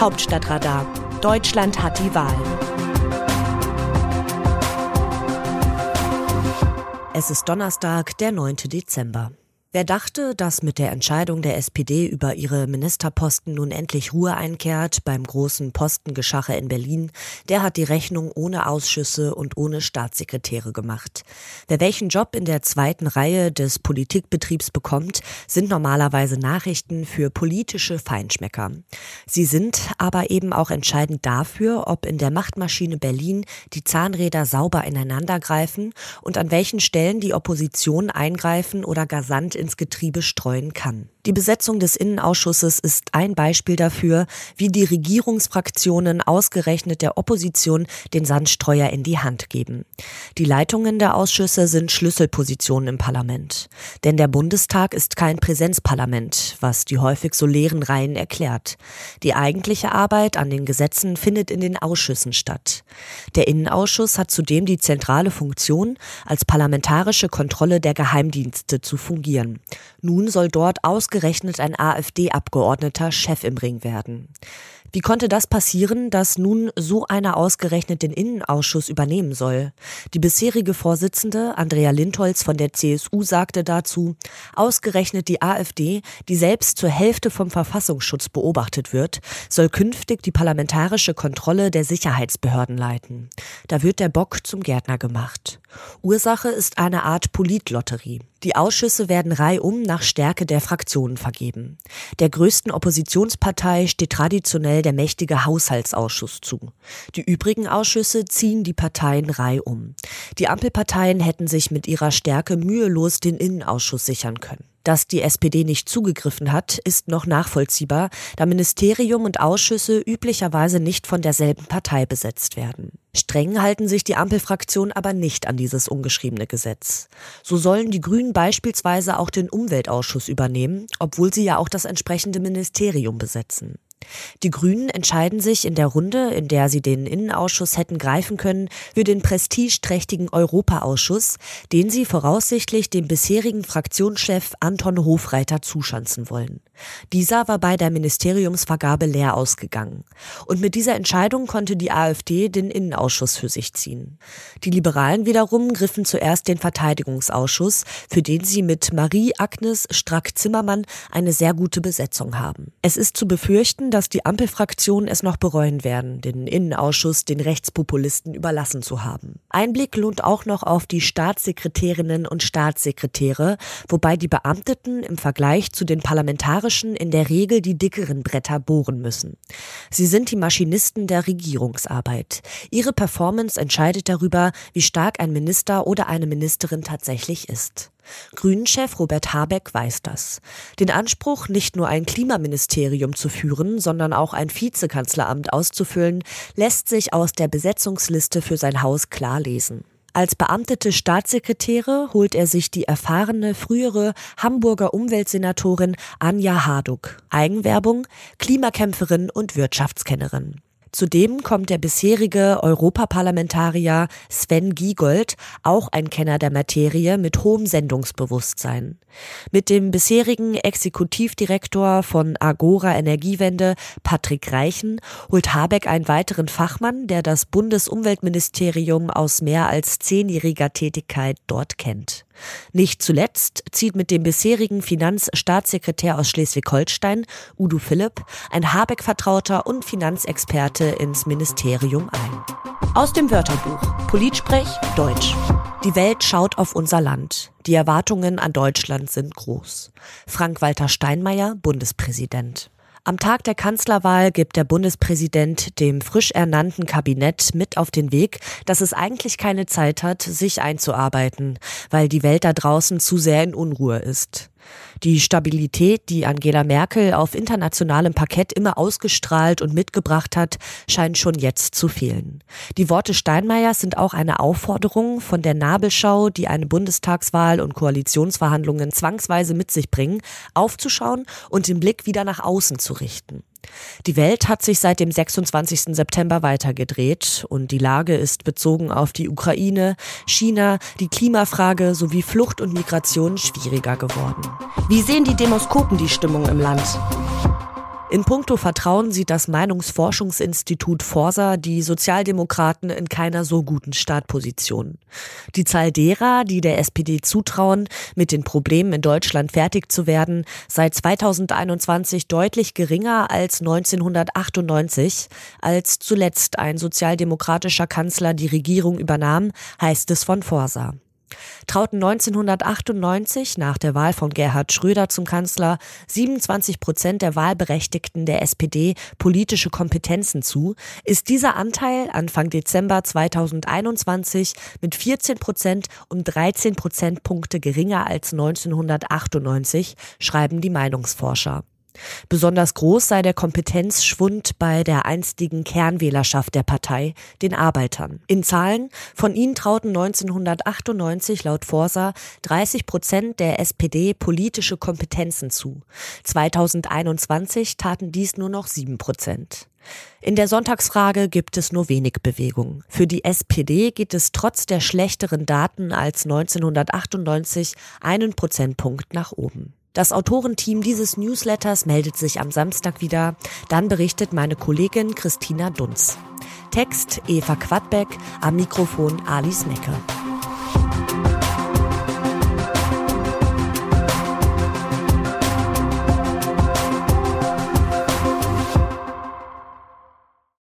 Hauptstadtradar. Deutschland hat die Wahl. Es ist Donnerstag, der 9. Dezember. Wer dachte, dass mit der Entscheidung der SPD über ihre Ministerposten nun endlich Ruhe einkehrt beim großen Postengeschache in Berlin, der hat die Rechnung ohne Ausschüsse und ohne Staatssekretäre gemacht. Wer welchen Job in der zweiten Reihe des Politikbetriebs bekommt, sind normalerweise Nachrichten für politische Feinschmecker. Sie sind aber eben auch entscheidend dafür, ob in der Machtmaschine Berlin die Zahnräder sauber ineinandergreifen und an welchen Stellen die Opposition eingreifen oder gar Sand ins Getriebe streuen kann. Die Besetzung des Innenausschusses ist ein Beispiel dafür, wie die Regierungsfraktionen ausgerechnet der Opposition den Sandstreuer in die Hand geben. Die Leitungen der Ausschüsse sind Schlüsselpositionen im Parlament. Denn der Bundestag ist kein Präsenzparlament, was die häufig so leeren Reihen erklärt. Die eigentliche Arbeit an den Gesetzen findet in den Ausschüssen statt. Der Innenausschuss hat zudem die zentrale Funktion, als parlamentarische Kontrolle der Geheimdienste zu fungieren. Nun soll dort ausgerechnet ein AfD-Abgeordneter Chef im Ring werden. Wie konnte das passieren, dass nun so einer ausgerechnet den Innenausschuss übernehmen soll? Die bisherige Vorsitzende Andrea Lindholz von der CSU sagte dazu, ausgerechnet die AfD, die selbst zur Hälfte vom Verfassungsschutz beobachtet wird, soll künftig die parlamentarische Kontrolle der Sicherheitsbehörden leiten. Da wird der Bock zum Gärtner gemacht. Ursache ist eine Art Politlotterie. Die Ausschüsse werden reihum nach Stärke der Fraktionen vergeben. Der größten Oppositionspartei steht traditionell der mächtige Haushaltsausschuss zu. Die übrigen Ausschüsse ziehen die Parteien reihum. Die Ampelparteien hätten sich mit ihrer Stärke mühelos den Innenausschuss sichern können. Dass die SPD nicht zugegriffen hat, ist noch nachvollziehbar, da Ministerium und Ausschüsse üblicherweise nicht von derselben Partei besetzt werden. Streng halten sich die Ampelfraktionen aber nicht an dieses ungeschriebene Gesetz. So sollen die Grünen beispielsweise auch den Umweltausschuss übernehmen, obwohl sie ja auch das entsprechende Ministerium besetzen. Die Grünen entscheiden sich in der Runde, in der sie den Innenausschuss hätten greifen können, für den prestigeträchtigen Europaausschuss, den sie voraussichtlich dem bisherigen Fraktionschef Anton Hofreiter zuschanzen wollen. Dieser war bei der Ministeriumsvergabe leer ausgegangen. Und mit dieser Entscheidung konnte die AfD den Innenausschuss für sich ziehen. Die Liberalen wiederum griffen zuerst den Verteidigungsausschuss, für den sie mit Marie-Agnes Strack-Zimmermann eine sehr gute Besetzung haben. Es ist zu befürchten, dass die Ampelfraktionen es noch bereuen werden, den Innenausschuss den Rechtspopulisten überlassen zu haben. Einblick lohnt auch noch auf die Staatssekretärinnen und Staatssekretäre, wobei die Beamteten im Vergleich zu den Parlamentarischen in der Regel die dickeren Bretter bohren müssen. Sie sind die Maschinisten der Regierungsarbeit. Ihre Performance entscheidet darüber, wie stark ein Minister oder eine Ministerin tatsächlich ist. Grünen-Chef Robert Habeck weiß das. Den Anspruch, nicht nur ein Klimaministerium zu führen, sondern auch ein Vizekanzleramt auszufüllen, lässt sich aus der Besetzungsliste für sein Haus klar lesen. Als beamtete Staatssekretäre holt er sich die erfahrene frühere Hamburger Umweltsenatorin Anja Harduk. Eigenwerbung, Klimakämpferin und Wirtschaftskennerin. Zudem kommt der bisherige Europaparlamentarier Sven Giegold, auch ein Kenner der Materie mit hohem Sendungsbewusstsein. Mit dem bisherigen Exekutivdirektor von Agora Energiewende, Patrick Reichen, holt Habeck einen weiteren Fachmann, der das Bundesumweltministerium aus mehr als zehnjähriger Tätigkeit dort kennt. Nicht zuletzt zieht mit dem bisherigen Finanzstaatssekretär aus Schleswig-Holstein, Udo Philipp, ein Habeck-Vertrauter und Finanzexperte ins Ministerium ein. Aus dem Wörterbuch Politsprech Deutsch. Die Welt schaut auf unser Land. Die Erwartungen an Deutschland sind groß. Frank-Walter Steinmeier, Bundespräsident. Am Tag der Kanzlerwahl gibt der Bundespräsident dem frisch ernannten Kabinett mit auf den Weg, dass es eigentlich keine Zeit hat, sich einzuarbeiten, weil die Welt da draußen zu sehr in Unruhe ist. Die Stabilität, die Angela Merkel auf internationalem Parkett immer ausgestrahlt und mitgebracht hat, scheint schon jetzt zu fehlen. Die Worte Steinmeiers sind auch eine Aufforderung von der Nabelschau, die eine Bundestagswahl und Koalitionsverhandlungen zwangsweise mit sich bringen, aufzuschauen und den Blick wieder nach außen zu richten. Die Welt hat sich seit dem 26. September weitergedreht und die Lage ist bezogen auf die Ukraine, China, die Klimafrage sowie Flucht und Migration schwieriger geworden. Wie sehen die Demoskopen die Stimmung im Land? In puncto Vertrauen sieht das Meinungsforschungsinstitut Forsa die Sozialdemokraten in keiner so guten Startposition. Die Zahl derer, die der SPD zutrauen, mit den Problemen in Deutschland fertig zu werden, sei 2021 deutlich geringer als 1998, als zuletzt ein sozialdemokratischer Kanzler die Regierung übernahm, heißt es von Forsa trauten 1998 nach der Wahl von Gerhard Schröder zum Kanzler 27 Prozent der Wahlberechtigten der SPD politische Kompetenzen zu, ist dieser Anteil Anfang Dezember 2021 mit 14 Prozent um 13 Prozentpunkte geringer als 1998, schreiben die Meinungsforscher. Besonders groß sei der Kompetenzschwund bei der einstigen Kernwählerschaft der Partei, den Arbeitern. In Zahlen, von ihnen trauten 1998 laut Forsa 30 Prozent der SPD politische Kompetenzen zu. 2021 taten dies nur noch sieben Prozent. In der Sonntagsfrage gibt es nur wenig Bewegung. Für die SPD geht es trotz der schlechteren Daten als 1998 einen Prozentpunkt nach oben. Das Autorenteam dieses Newsletters meldet sich am Samstag wieder. Dann berichtet meine Kollegin Christina Dunz. Text Eva Quadbeck, am Mikrofon Alice Necke.